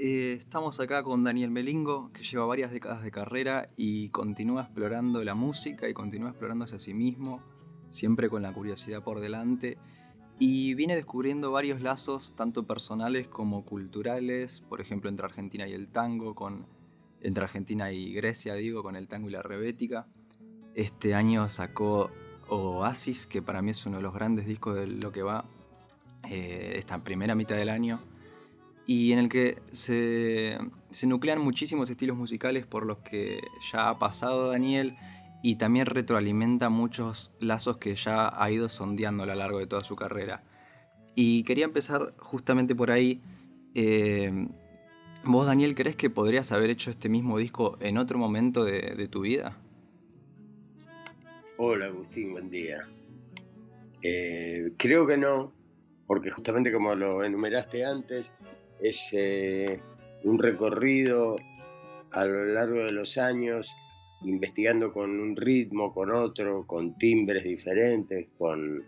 Eh, estamos acá con Daniel Melingo, que lleva varias décadas de carrera y continúa explorando la música y continúa explorándose a sí mismo, siempre con la curiosidad por delante. Y viene descubriendo varios lazos, tanto personales como culturales, por ejemplo, entre Argentina y el tango, con, entre Argentina y Grecia, digo, con el tango y la rebética. Este año sacó Oasis, que para mí es uno de los grandes discos de lo que va eh, esta primera mitad del año y en el que se, nuclean muchísimos estilos musicales por los que ya ha pasado Daniel y también retroalimenta muchos lazos que ya ha ido sondeando a lo largo de toda su carrera. Y quería empezar justamente por ahí. Eh, ¿Vos, Daniel, crees que podrías haber hecho este mismo disco en otro momento de, tu vida? Hola, Agustín, buen día. Eh, creo que no, porque justamente como lo enumeraste antes, es eh, un recorrido a lo largo de los años investigando con un ritmo, con otro, con timbres diferentes, con,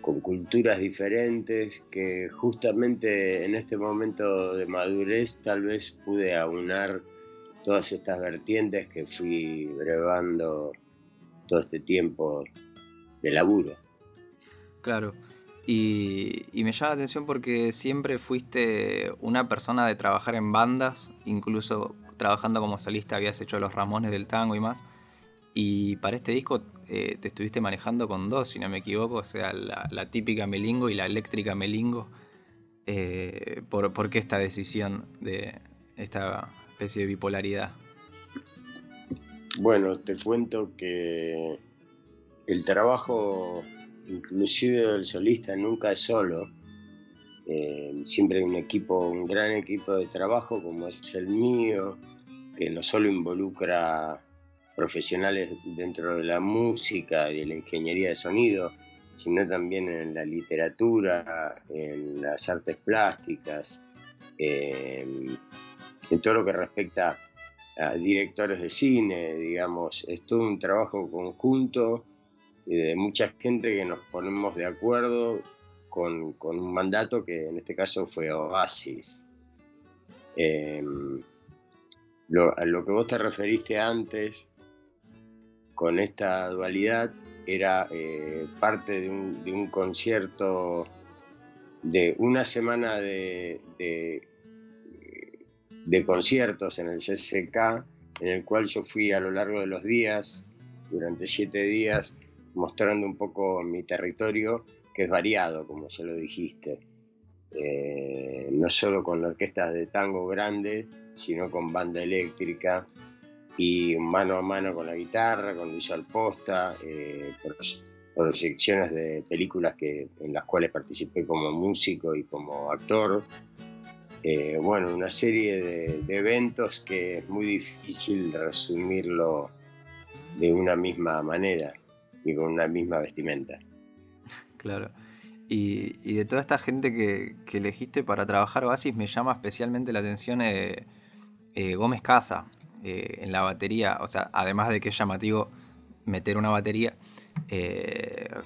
con culturas diferentes, que justamente en este momento de madurez tal vez pude aunar todas estas vertientes que fui brevando todo este tiempo de laburo. Claro. Y, me llama la atención porque siempre fuiste una persona de trabajar en bandas, incluso trabajando como solista habías hecho los Ramones del tango y más. Y para este disco eh, te estuviste manejando con dos, si no me equivoco, o sea, la, típica Melingo y la eléctrica Melingo. Eh, ¿por, ¿Por qué esta decisión de esta especie de bipolaridad? Bueno, te cuento que el trabajo inclusive el solista nunca es solo. Eh, siempre hay un equipo, un gran equipo de trabajo como es el mío, que no solo involucra profesionales dentro de la música y de la ingeniería de sonido, sino también en la literatura, en las artes plásticas, en todo lo que respecta a directores de cine, digamos, es todo un trabajo conjunto y de mucha gente que nos ponemos de acuerdo con, un mandato que en este caso fue Oasis. Em, lo, a lo que vos te referiste antes con esta dualidad era eh, parte de un, concierto de una semana de, de, de, conciertos en el CCK, en el cual yo fui a lo largo de los días, durante siete días, mostrando un poco mi territorio, que es variado, como se lo dijiste. Eh, no solo con orquestas de tango grande, sino con banda eléctrica y mano a mano con la guitarra, con Luis Alposta, eh, proyecciones de películas que, en las cuales participé como músico y como actor. Eh, bueno, una serie de, de, eventos que es muy difícil resumirlo de una misma manera y con una misma vestimenta. Claro. Y, de toda esta gente que, elegiste para trabajar Oasis, me llama especialmente la atención eh, eh, Gómez Casa eh, en la batería. O sea, además de que es llamativo meter una batería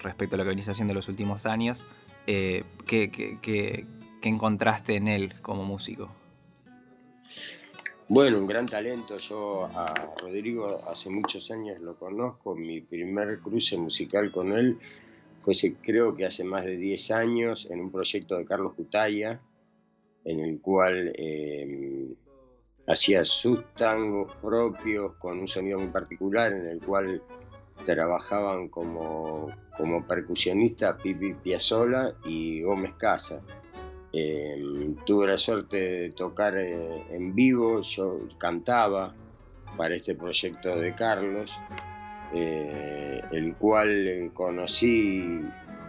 respecto a lo que venís haciendo en los últimos años, ¿qué, qué encontraste en él como músico? Bueno, un gran talento. Yo a Rodrigo hace muchos años lo conozco. Mi primer cruce musical con él fue creo que hace más de 10 años en un proyecto de Carlos Cutaya, en el cual em, hacía sus tangos propios con un sonido muy particular, en el cual trabajaban como, como percusionista Pipi Piazzola y Gómez Casa. Em, tuve la suerte de tocar eh, en vivo, yo cantaba para este proyecto de Carlos, eh, el cual conocí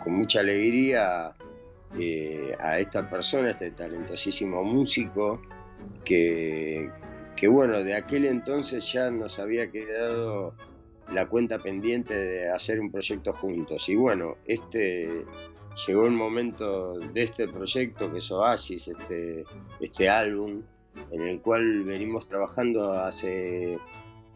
con mucha alegría eh, a esta persona, este talentosísimo músico, que, que bueno, de aquel entonces ya nos había quedado la cuenta pendiente de hacer un proyecto juntos. Y bueno, este llegó el momento de este proyecto que es Oasis, este, este álbum, en el cual venimos trabajando hace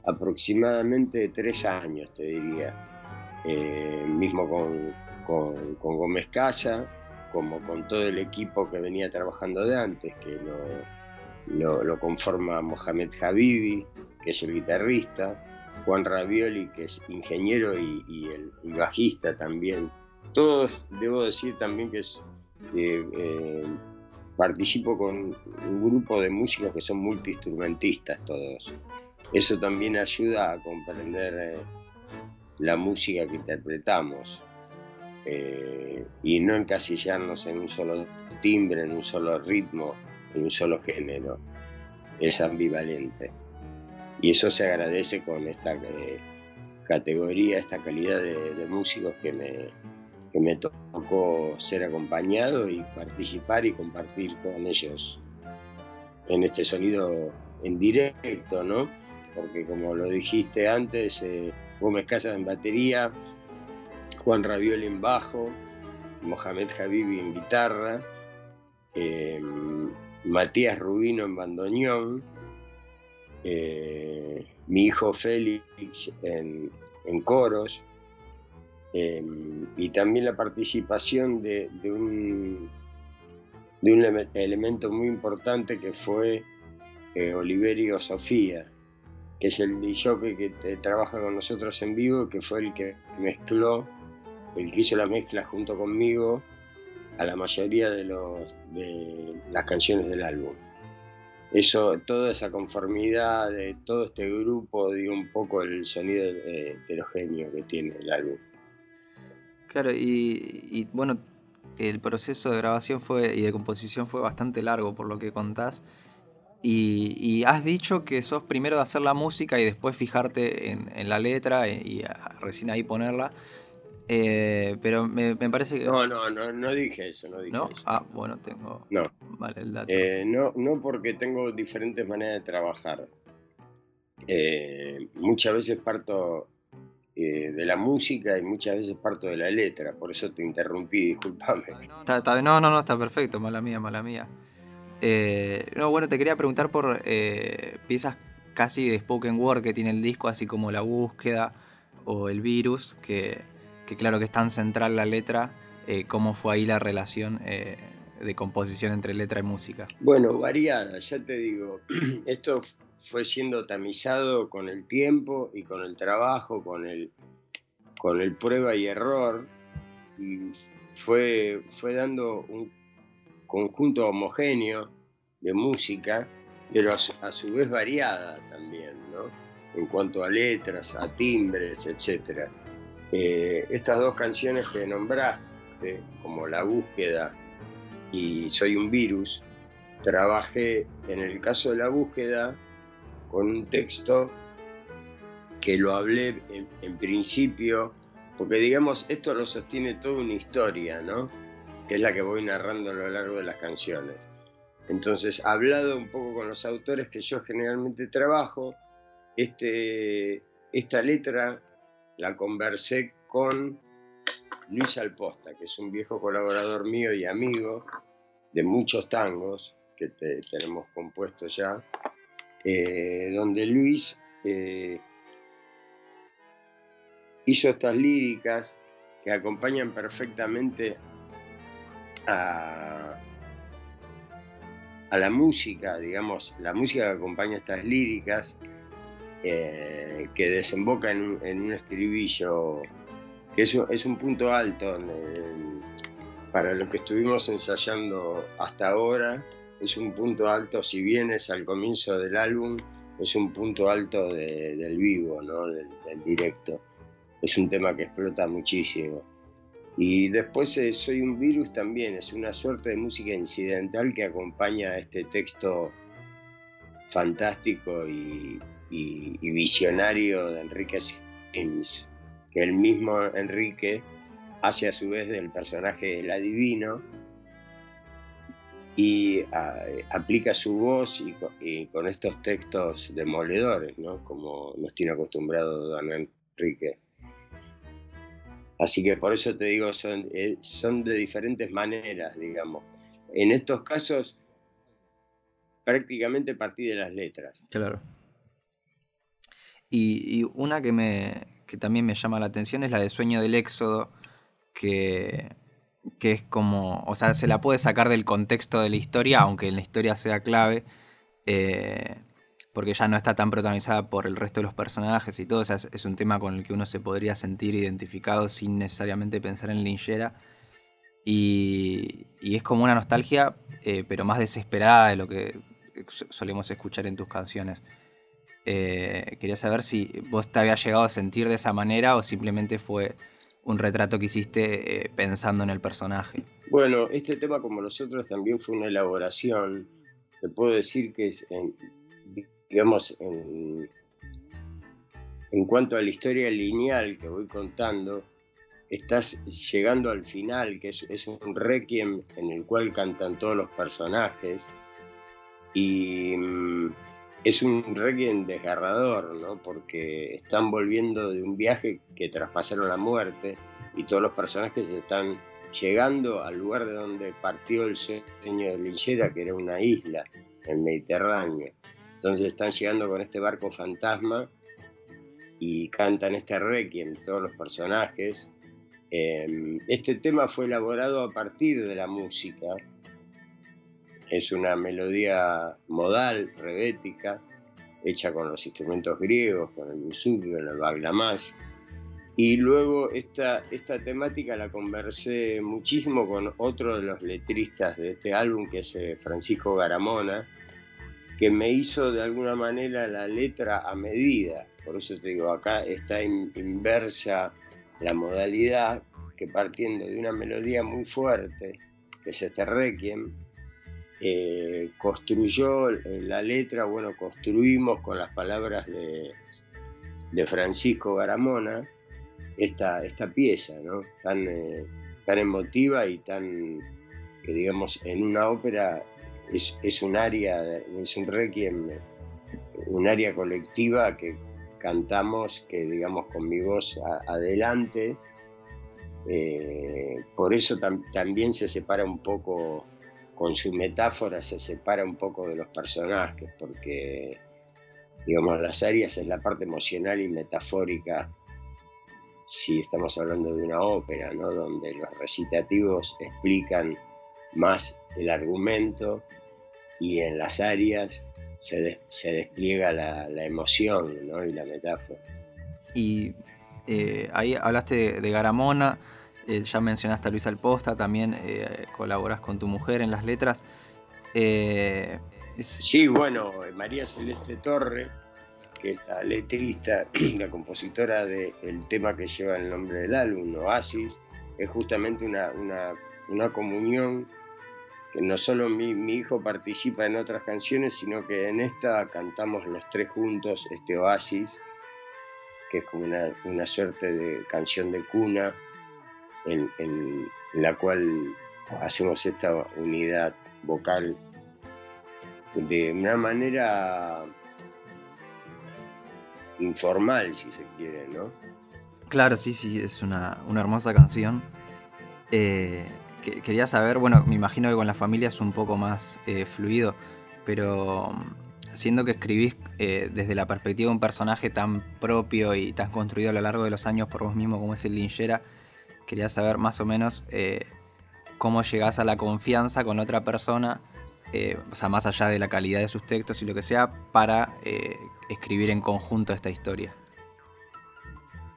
aproximadamente tres años, te diría, eh, mismo con, con, Gómez Casa, como con todo el equipo que venía trabajando de antes, que lo, conforma Mohamed Habibi, que es el guitarrista, Juan Ravioli, que es ingeniero y, el, bajista también. Todos, debo decir también que eh, participo con un grupo de músicos que son multiinstrumentistas todos. Eso también ayuda a comprender eh, la música que interpretamos eh, y no encasillarnos en un solo timbre, en un solo ritmo, en un solo género. Es ambivalente. Y eso se agradece con esta categoría, esta calidad de, músicos que me, que me tocó ser acompañado y participar y compartir con ellos en este sonido en directo, ¿no? Porque como lo dijiste antes, eh, Gómez Casas en batería, Juan Ravioli en bajo, Mohamed Habibi en guitarra, eh, Matías Rubino en bandoneón, eh, mi hijo Félix en, coros, em, y también la participación de, un, elemento muy importante que fue eh, Oliverio Sofía, que es el DJ que trabaja con nosotros en vivo, que fue el que mezcló, el que hizo la mezcla junto conmigo a la mayoría de, de las canciones del álbum. Eso, toda esa conformidad de todo este grupo dio un poco el sonido heterogéneo que tiene el álbum. Claro, y, bueno, el proceso de grabación fue y de composición fue bastante largo por lo que contás. Y, has dicho que sos primero de hacer la música y después fijarte en, la letra y, recién ahí ponerla. Eh, pero me, parece que. No, no, no, no dije eso, no dije Eso. Ah, bueno, tengo. No. Vale, el dato. Eh, no, no porque tengo diferentes maneras de trabajar. Eh, muchas veces parto de la música y muchas veces parto de la letra, por eso te interrumpí, discúlpame. no, no, no, está perfecto, mala mía, mala mía. no, bueno, te quería preguntar por piezas casi de spoken word que tiene el disco, así como La Búsqueda o El Virus, que que claro que es tan central la letra, eh, ¿cómo fue ahí la relación eh, de composición entre letra y música? Bueno, variada, ya te digo, esto fue siendo tamizado con el tiempo y con el trabajo, con el, con el prueba y error, y fue, fue dando un conjunto homogéneo de música, pero a su, vez variada también, ¿no? En cuanto a letras, a timbres, etcétera. Eh, estas dos canciones que nombraste, como La búsqueda y Soy un virus, trabajé en el caso de La búsqueda con un texto que lo hablé en, principio, porque digamos, esto lo sostiene toda una historia, ¿no? Que es la que voy narrando a lo largo de las canciones. Entonces, hablado un poco con los autores que yo generalmente trabajo, este, esta letra la conversé con Luis Alposta, que es un viejo colaborador mío y amigo de muchos tangos que tenemos compuestos ya, eh, donde Luis eh, hizo estas líricas que acompañan perfectamente a, la música, digamos, la música que acompaña estas líricas eh, que desemboca en un, estribillo que es, un punto alto para los que estuvimos ensayando hasta ahora. Es un punto alto, si bien es al comienzo del álbum, es un punto alto del vivo, ¿no? del, directo. Es un tema que explota muchísimo. Y después eh, Soy un virus también, es una suerte de música incidental que acompaña a este texto fantástico y, visionario de Enrique Sims, que el mismo Enrique hace a su vez del personaje el adivino y aplica su voz y, con estos textos demoledores, ¿no? como nos tiene acostumbrado don Enrique. Así que por eso te digo, son, eh, son de diferentes maneras, digamos. En estos casos, prácticamente partí de las letras. Claro. Y, una que, me, que también me llama la atención es la de Sueño del Éxodo, que, es como, o sea, se la puede sacar del contexto de la historia, aunque en la historia sea clave, Eh, porque ya no está tan protagonizada por el resto de los personajes y todo, es, un tema con el que uno se podría sentir identificado sin necesariamente pensar en Linchera. Y, y es como una nostalgia, eh, pero más desesperada de lo que solemos escuchar en tus canciones. Eh, quería saber si vos te habías llegado a sentir de esa manera o simplemente fue un retrato que hiciste pensando en el personaje. Bueno, este tema como los otros también fue una elaboración. Te puedo decir que es digamos, en, cuanto a la historia lineal que voy contando, estás llegando al final, que es, un requiem en el cual cantan todos los personajes, y mm, es un requiem desgarrador, ¿no? porque están volviendo de un viaje que traspasaron la muerte y todos los personajes están llegando al lugar de donde partió el sueño de Linchera, que era una isla, el Mediterráneo. Entonces están llegando con este barco fantasma y cantan este requiem todos los personajes. Em, este tema fue elaborado a partir de la música. Es una melodía modal, rebética, hecha con los instrumentos griegos, con el con el baglamás. Y luego esta, esta temática la conversé muchísimo con otro de los letristas de este álbum, que es eh, Francisco Garamona, que me hizo de alguna manera la letra a medida. Por eso te digo, acá está inversa la modalidad que partiendo de una melodía muy fuerte, que es este requiem, eh, construyó la letra, bueno, construimos con las palabras de, Francisco Garamona esta, esta pieza, ¿no? Tan, eh, tan emotiva y tan, que digamos, en una ópera es, un área, es un requiem, un área colectiva que cantamos, que digamos con mi voz adelante. Eh, por eso también se separa un poco, con su metáfora se separa un poco de los personajes, porque digamos las áreas es la parte emocional y metafórica si estamos hablando de una ópera, ¿no? donde los recitativos explican más el argumento y en las áreas se, se despliega la, emoción ¿no? y la metáfora. Y eh, ahí hablaste de, Garamona, eh, ya mencionaste a Luis Alposta, también eh, colaboras con tu mujer en las letras. Sí, bueno, María Celeste Torre, que es la letrista, la compositora del tema que lleva el nombre del álbum, Oasis, es justamente una, una, una comunión no solo mi, hijo participa en otras canciones, sino que en esta cantamos los tres juntos este Oasis, que es como una, suerte de canción de cuna, en, la cual hacemos esta unidad vocal de una manera informal, si se quiere, ¿no? Claro, sí, sí, es una, hermosa canción. Eh, quería saber, bueno, me imagino que con la familia es un poco más eh, fluido, pero mm, siendo que escribís eh, desde la perspectiva de un personaje tan propio y tan construido a lo largo de los años por vos mismo como es el Linchera, quería saber más o menos eh, cómo llegás a la confianza con otra persona, o sea, más allá de la calidad de sus textos y lo que sea, para escribir en conjunto esta historia.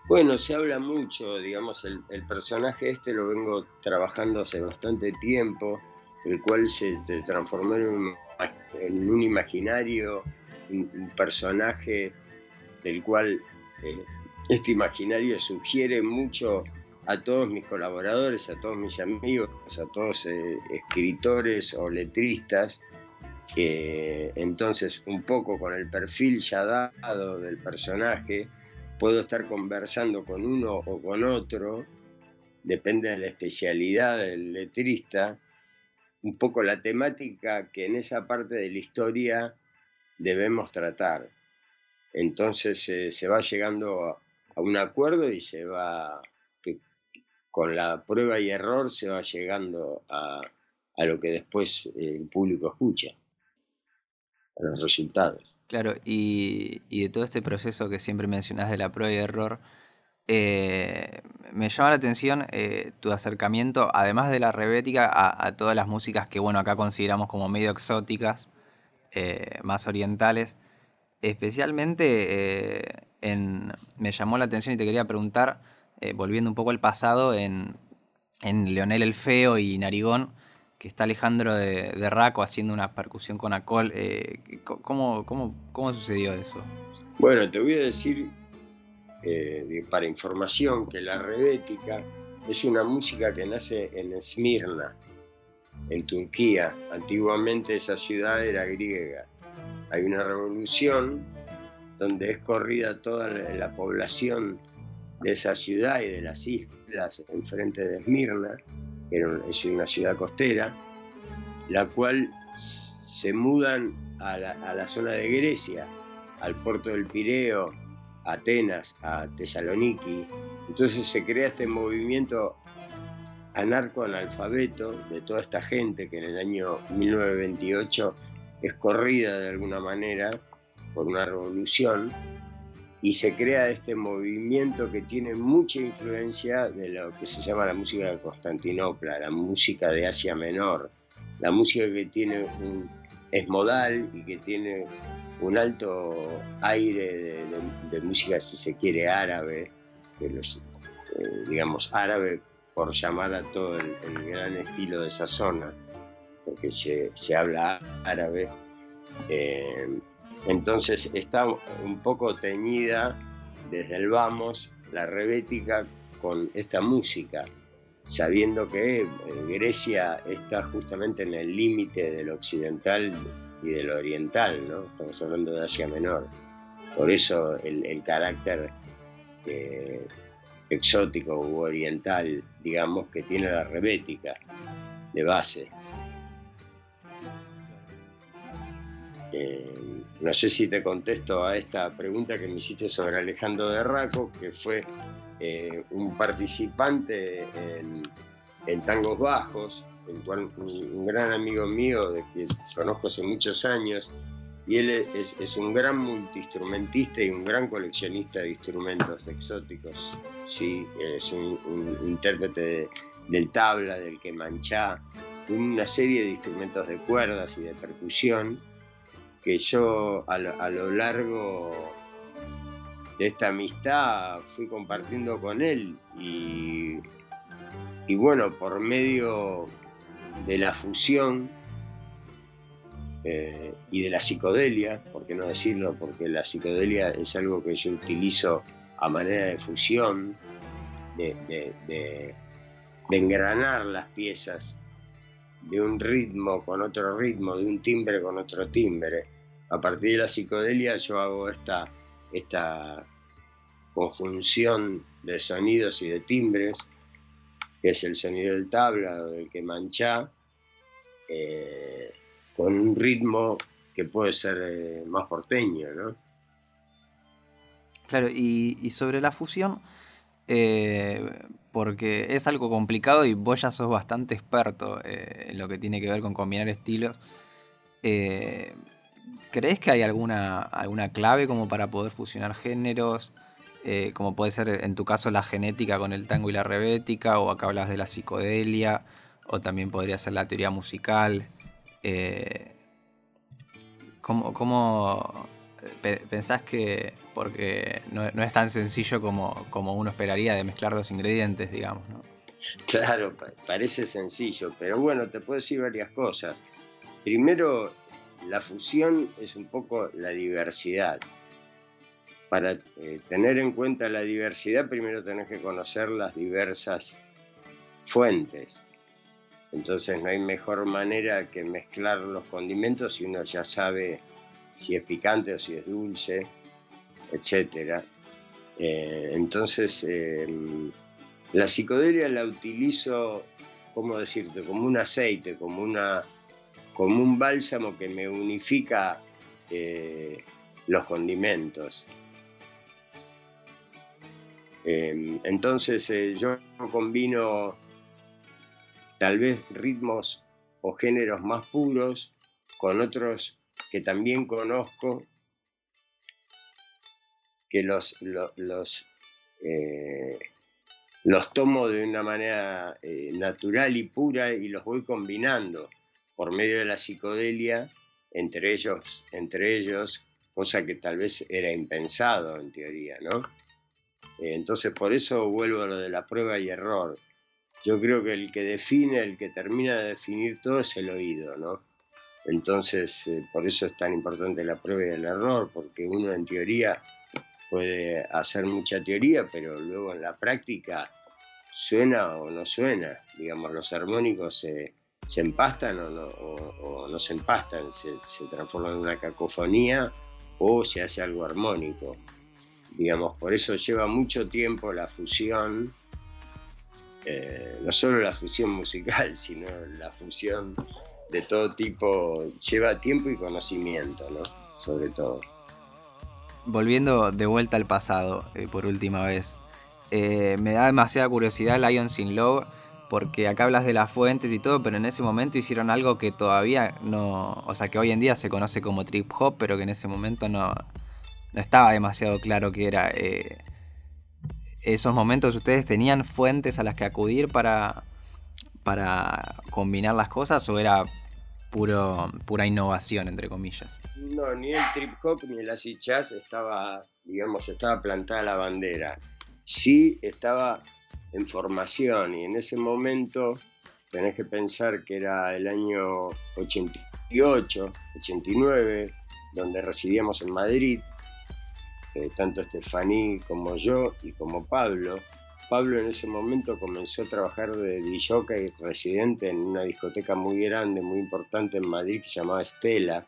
Bueno, se habla mucho, digamos, el, personaje este lo vengo trabajando hace bastante tiempo, el cual se, transformó en un, imaginario, un, personaje del cual eh, este imaginario sugiere mucho a todos mis colaboradores, a todos mis amigos, a todos eh, escritores o letristas, que entonces un poco con el perfil ya dado del personaje, puedo estar conversando con uno o con otro, depende de la especialidad del letrista, un poco la temática que en esa parte de la historia debemos tratar. Entonces eh, se va llegando a, un acuerdo y se va, con la prueba y error se va llegando a, a lo que después el público escucha, a los resultados. Claro, y, de todo este proceso que siempre mencionas de la prueba y error, eh, me llama la atención eh, tu acercamiento, además de la rebética, a, todas las músicas que bueno acá consideramos como medio exóticas, eh, más orientales. Especialmente en, me llamó la atención y te quería preguntar, volviendo un poco al pasado, en, en Leonel el Feo y Narigón, que está Alejandro de, Raco haciendo una percusión con Acol. ¿cómo, cómo, sucedió eso? Bueno, te voy a decir para información que la rebética es una música que nace en Esmirna, en Turquía. Antiguamente esa ciudad era griega. Hay una revolución donde es corrida toda la, población de esa ciudad y de las islas enfrente de Esmirna, que es una ciudad costera, la cual se mudan a la, zona de Grecia, al puerto del Pireo, a Atenas, a Tesaloniki. Entonces se crea este movimiento anarco-analfabeto de toda esta gente que en el año 1928 es corrida de alguna manera por una revolución y se crea este movimiento que tiene mucha influencia de lo que se llama la música de Constantinopla, la música de Asia Menor, la música que tiene un, es modal y que tiene un alto aire de, música, si se quiere, árabe, eh, digamos, árabe por llamar a todo el, gran estilo de esa zona, porque se, habla árabe. Eh, entonces está un poco teñida desde el vamos la rebética con esta música, sabiendo que eh, Grecia está justamente en el límite del occidental y del oriental, ¿no? Estamos hablando de Asia Menor. Por eso el, carácter eh, exótico u oriental, digamos, que tiene la rebética de base. Eh, no sé si te contesto a esta pregunta que me hiciste sobre Alejandro de Raco, que fue eh, un participante en, Tangos Bajos, el cual un, gran amigo mío de que conozco hace muchos años, y él es, un gran multiinstrumentista y un gran coleccionista de instrumentos exóticos. Sí, es un, intérprete del tabla, del que manchá, una serie de instrumentos de cuerdas y de percusión que yo a lo, largo de esta amistad fui compartiendo con él y, bueno, por medio de la fusión eh, y de la psicodelia, por qué no decirlo, porque la psicodelia es algo que yo utilizo a manera de fusión, de, engranar las piezas de un ritmo con otro ritmo, de un timbre con otro timbre. A partir de la psicodelia yo hago esta, esta conjunción de sonidos y de timbres, que es el sonido del tabla o del que mancha, eh, con un ritmo que puede ser eh, más porteño, ¿no? Claro, y, sobre la fusión, eh, porque es algo complicado y vos ya sos bastante experto eh, en lo que tiene que ver con combinar estilos. ¿Crees que hay alguna, alguna clave como para poder fusionar géneros? como puede ser en tu caso la genética con el tango y la rebética, o acá hablas de la psicodelia, o también podría ser la teoría musical. Eh, ¿cómo, pensás que, porque no, es tan sencillo como, como, uno esperaría de mezclar dos ingredientes, digamos, ¿no? Claro, parece sencillo, pero bueno, te puedo decir varias cosas. Primero, la fusión es un poco la diversidad. Para eh, tener en cuenta la diversidad, primero tenés que conocer las diversas fuentes. Entonces no hay mejor manera que mezclar los condimentos si uno ya sabe si es picante o si es dulce, etc. Eh, entonces em, la psicodelia la utilizo, ¿cómo decirte? Como un aceite, como, una, como un bálsamo que me unifica eh, los condimentos. Em, entonces eh, yo combino tal vez ritmos o géneros más puros con otros que también conozco, que los, los, eh, los, tomo de una manera eh, natural y pura y los voy combinando por medio de la psicodelia entre ellos, entre ellos, cosa que tal vez era impensado en teoría, ¿no? Eh, entonces por eso vuelvo a lo de la prueba y error. Yo creo que el que define, el que termina de definir todo es el oído, ¿no? Entonces, eh, por eso es tan importante la prueba y el error, porque uno en teoría puede hacer mucha teoría, pero luego en la práctica suena o no suena. Digamos, los armónicos se, empastan o no, se empastan, se, transforman en una cacofonía o se hace algo armónico. Digamos, por eso lleva mucho tiempo la fusión, eh, no solo la fusión musical, sino la fusión de todo tipo, lleva tiempo y conocimiento, ¿no? Sobre todo. Volviendo de vuelta al pasado, eh, por última vez, eh, me da demasiada curiosidad Lions in Love, porque acá hablas de las fuentes y todo, pero en ese momento hicieron algo que todavía no, o sea, que hoy en día se conoce como trip hop, pero que en ese momento no, no estaba demasiado claro qué era. Eh, esos momentos ustedes tenían fuentes a las que acudir para, para combinar las cosas o era puro, pura innovación, entre comillas? No, ni el trip hop ni el acid jazz estaba, digamos, estaba plantada la bandera. Sí estaba en formación y en ese momento tenés que pensar que era el año 88, 89, donde residíamos en Madrid, eh, tanto Estefaní como yo y como Pablo, Pablo en ese momento comenzó a trabajar de DJ residente en una discoteca muy grande, muy importante en Madrid que se llamaba Estela.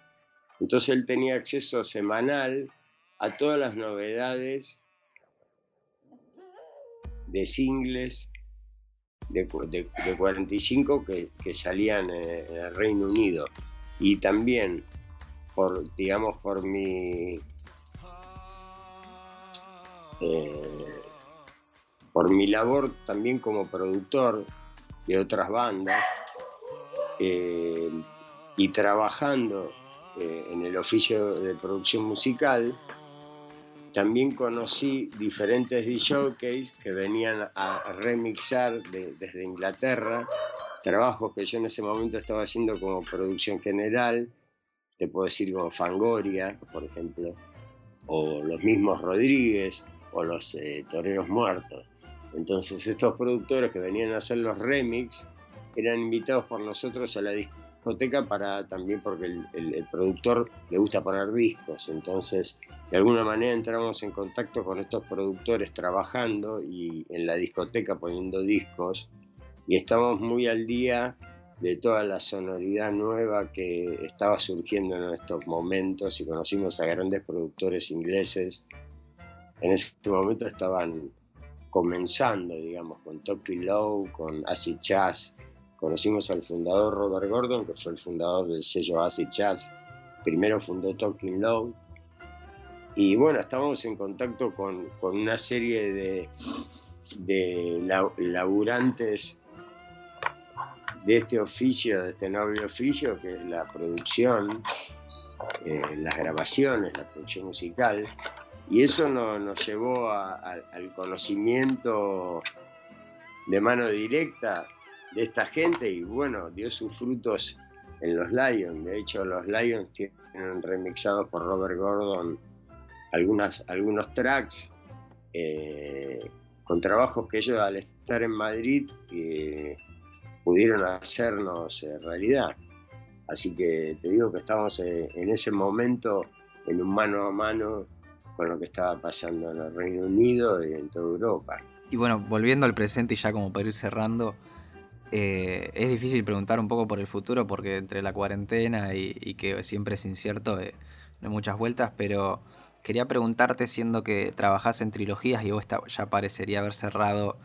Entonces él tenía acceso semanal a todas las novedades de singles de, 45 que, salían en el Reino Unido. Y también por, digamos, por mi eh, por mi labor también como productor de otras bandas eh, y trabajando eh, en el oficio de producción musical, también conocí diferentes DJs que venían a remixar desde Inglaterra, trabajos que yo en ese momento estaba haciendo como producción general, te puedo decir como Fangoria, por ejemplo, o los mismos Rodríguez, o los eh, Toreros Muertos. Entonces estos productores que venían a hacer los remix eran invitados por nosotros a la discoteca para también porque el, productor le gusta poner discos. Entonces de alguna manera entramos en contacto con estos productores trabajando y en la discoteca poniendo discos y estamos muy al día de toda la sonoridad nueva que estaba surgiendo en estos momentos y conocimos a grandes productores ingleses. En ese momento estaban comenzando, digamos, con Talking Low, con Acid Jazz. Conocimos al fundador Robert Gordon, que fue el fundador del sello Acid Jazz. Primero fundó Talking Low. Y bueno, estábamos en contacto con, una serie de, de laburantes de este oficio, de este noble oficio, que es la producción, eh, las grabaciones, la producción musical, y eso nos llevó al conocimiento de mano directa de esta gente y bueno, dio sus frutos en los Lions. De hecho, los Lions tienen remixados por Robert Gordon algunas, algunos tracks eh, con trabajos que ellos al estar en Madrid eh, pudieron hacernos eh, realidad. Así que te digo que estamos en ese momento en un mano a mano con lo que estaba pasando en el Reino Unido y en toda Europa. Y bueno, volviendo al presente y ya como para ir cerrando, eh, es difícil preguntar un poco por el futuro porque entre la cuarentena y, que siempre es incierto, eh, no hay muchas vueltas, pero quería preguntarte, siendo que trabajás en trilogías y vos ya parecería haber cerrado,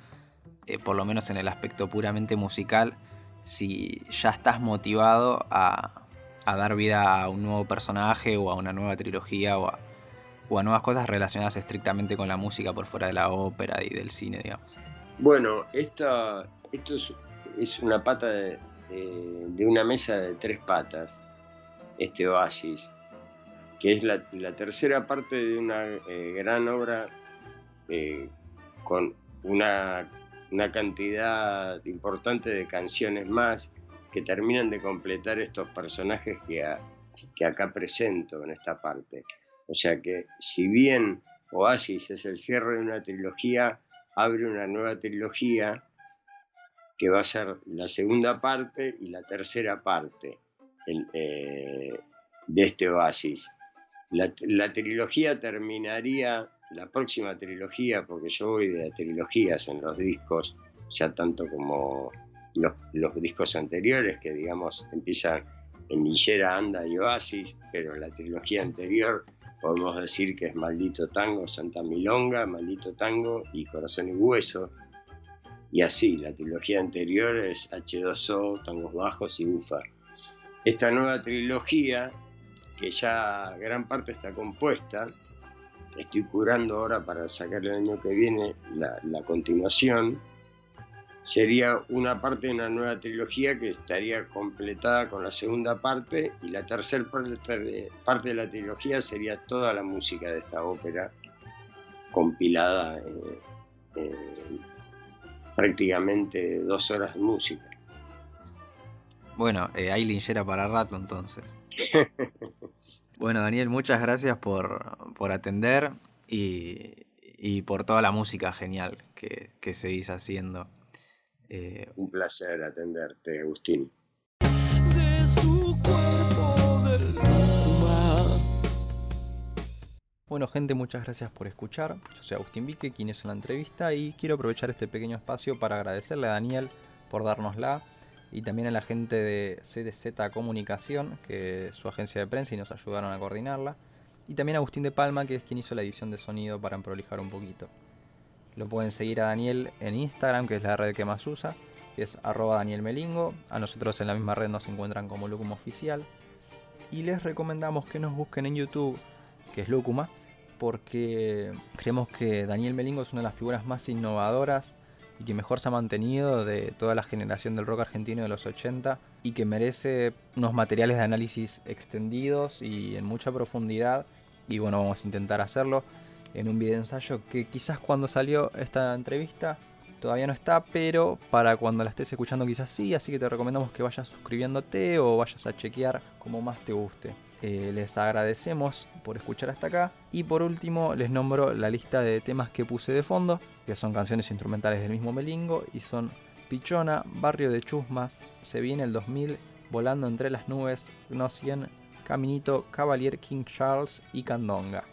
eh, por lo menos en el aspecto puramente musical, si ya estás motivado a, a dar vida a un nuevo personaje o a una nueva trilogía o a, o a nuevas cosas relacionadas estrictamente con la música por fuera de la ópera y del cine, digamos? Bueno, esta, esto es, una pata de, una mesa de tres patas, este oasis, que es la, tercera parte de una eh, gran obra eh, con una, una cantidad importante de canciones más que terminan de completar estos personajes que que acá presento en esta parte. O sea que si bien Oasis es el cierre de una trilogía, abre una nueva trilogía que va a ser la segunda parte y la tercera parte eh, de este Oasis. La, la, trilogía terminaría, la próxima trilogía, porque yo voy de trilogías en los discos, ya tanto como los, los discos anteriores, que digamos empiezan en Nillera, Anda y Oasis, pero la trilogía anterior podemos decir que es Maldito Tango, Santa Milonga, Maldito Tango y Corazón y Hueso. Y así, la trilogía anterior es H2O, Tangos Bajos y Ufa. Esta nueva trilogía, que ya gran parte está compuesta, estoy curando ahora para sacar el año que viene la, la continuación, sería una parte de una nueva trilogía que estaría completada con la segunda parte y la tercera parte de la trilogía sería toda la música de esta ópera compilada en, prácticamente dos horas de música. Bueno, eh, hay linchera para rato entonces. bueno, Daniel, muchas gracias por, atender y, por toda la música genial que, que seguís haciendo. Eh, un placer atenderte, Agustín. Bueno gente, muchas gracias por escuchar. Yo soy Agustín Vique, quien es en la entrevista, y quiero aprovechar este pequeño espacio para agradecerle a Daniel por dárnosla y también a la gente de CDZ Comunicación, que es su agencia de prensa y nos ayudaron a coordinarla, y también a Agustín de Palma, que es quien hizo la edición de sonido para prolijar un poquito. Lo pueden seguir a Daniel en Instagram, que es la red que más usa, que es arroba Daniel Melingo. A nosotros en la misma red nos encuentran como Lucuma Oficial. Y les recomendamos que nos busquen en YouTube, que es Lucuma, porque creemos que Daniel Melingo es una de las figuras más innovadoras y que mejor se ha mantenido de toda la generación del rock argentino de los 80 y que merece unos materiales de análisis extendidos y en mucha profundidad. Y bueno, vamos a intentar hacerlo en un video ensayo que quizás cuando salió esta entrevista todavía no está, pero para cuando la estés escuchando quizás sí, así que te recomendamos que vayas suscribiéndote o vayas a chequear como más te guste. Eh, les agradecemos por escuchar hasta acá y por último les nombro la lista de temas que puse de fondo, que son canciones instrumentales del mismo Melingo y son Pichona, Barrio de Chusmas, Se viene el 2000, Volando entre las nubes, Gnocien, Caminito, Cavalier King Charles y Candonga.